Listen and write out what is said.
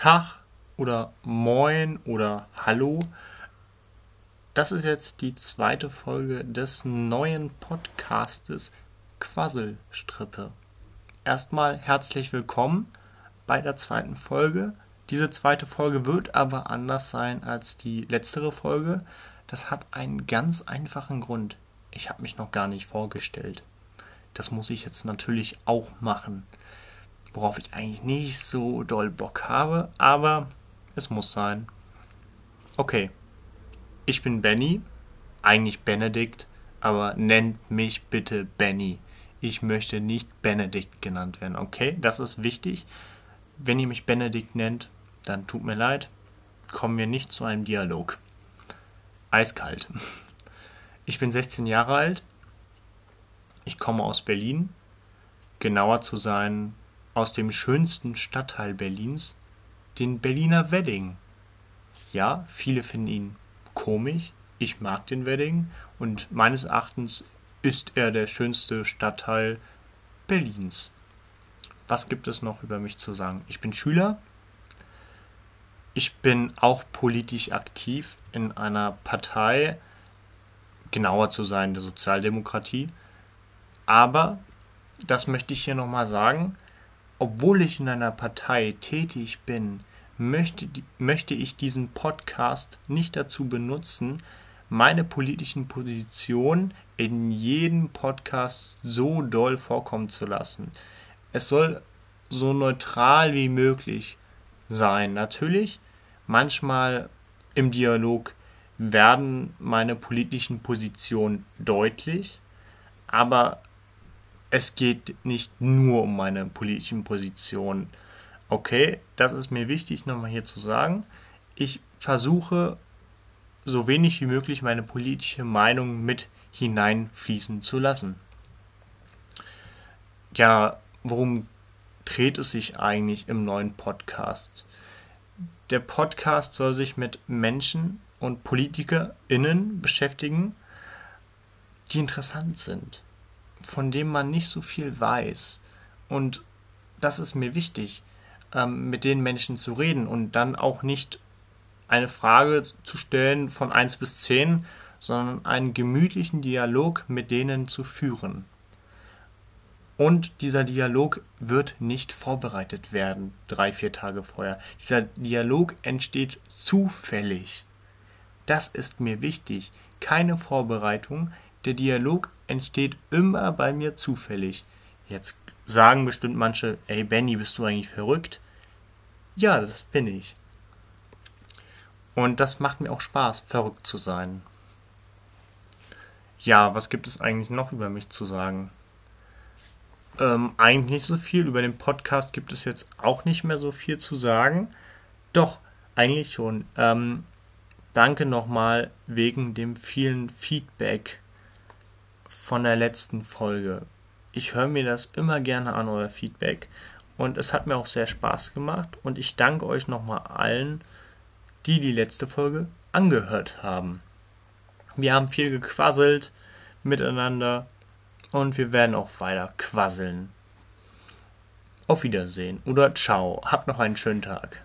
Tag oder Moin oder Hallo. Das ist jetzt die zweite Folge des neuen Podcastes Quasselstrippe. Erstmal herzlich willkommen bei der zweiten Folge. Diese zweite Folge wird aber anders sein als die letztere Folge. Das hat einen ganz einfachen Grund. Ich habe mich noch gar nicht vorgestellt. Das muss ich jetzt natürlich auch machen worauf ich eigentlich nicht so doll Bock habe, aber es muss sein. Okay, ich bin Benny, eigentlich Benedikt, aber nennt mich bitte Benny. Ich möchte nicht Benedikt genannt werden, okay? Das ist wichtig. Wenn ihr mich Benedikt nennt, dann tut mir leid, kommen wir nicht zu einem Dialog. Eiskalt. Ich bin 16 Jahre alt. Ich komme aus Berlin. Genauer zu sein, aus dem schönsten Stadtteil Berlins, den Berliner Wedding. Ja, viele finden ihn komisch, ich mag den Wedding und meines Erachtens ist er der schönste Stadtteil Berlins. Was gibt es noch über mich zu sagen? Ich bin Schüler. Ich bin auch politisch aktiv in einer Partei, genauer zu sein, der Sozialdemokratie. Aber, das möchte ich hier nochmal sagen, obwohl ich in einer Partei tätig bin, möchte, möchte ich diesen Podcast nicht dazu benutzen, meine politischen Positionen in jedem Podcast so doll vorkommen zu lassen. Es soll so neutral wie möglich sein. Natürlich, manchmal im Dialog werden meine politischen Positionen deutlich, aber es geht nicht nur um meine politischen Positionen. Okay, das ist mir wichtig nochmal hier zu sagen. Ich versuche so wenig wie möglich meine politische Meinung mit hineinfließen zu lassen. Ja, worum dreht es sich eigentlich im neuen Podcast? Der Podcast soll sich mit Menschen und PolitikerInnen beschäftigen, die interessant sind von dem man nicht so viel weiß. Und das ist mir wichtig, ähm, mit den Menschen zu reden und dann auch nicht eine Frage zu stellen von 1 bis 10, sondern einen gemütlichen Dialog mit denen zu führen. Und dieser Dialog wird nicht vorbereitet werden, drei, vier Tage vorher. Dieser Dialog entsteht zufällig. Das ist mir wichtig. Keine Vorbereitung. Der Dialog entsteht immer bei mir zufällig. Jetzt sagen bestimmt manche, ey Benny, bist du eigentlich verrückt? Ja, das bin ich. Und das macht mir auch Spaß, verrückt zu sein. Ja, was gibt es eigentlich noch über mich zu sagen? Ähm, eigentlich nicht so viel. Über den Podcast gibt es jetzt auch nicht mehr so viel zu sagen. Doch, eigentlich schon. Ähm, danke nochmal wegen dem vielen Feedback von der letzten Folge. Ich höre mir das immer gerne an, euer Feedback. Und es hat mir auch sehr Spaß gemacht. Und ich danke euch nochmal allen, die die letzte Folge angehört haben. Wir haben viel gequasselt miteinander und wir werden auch weiter quasseln. Auf Wiedersehen oder ciao. Habt noch einen schönen Tag.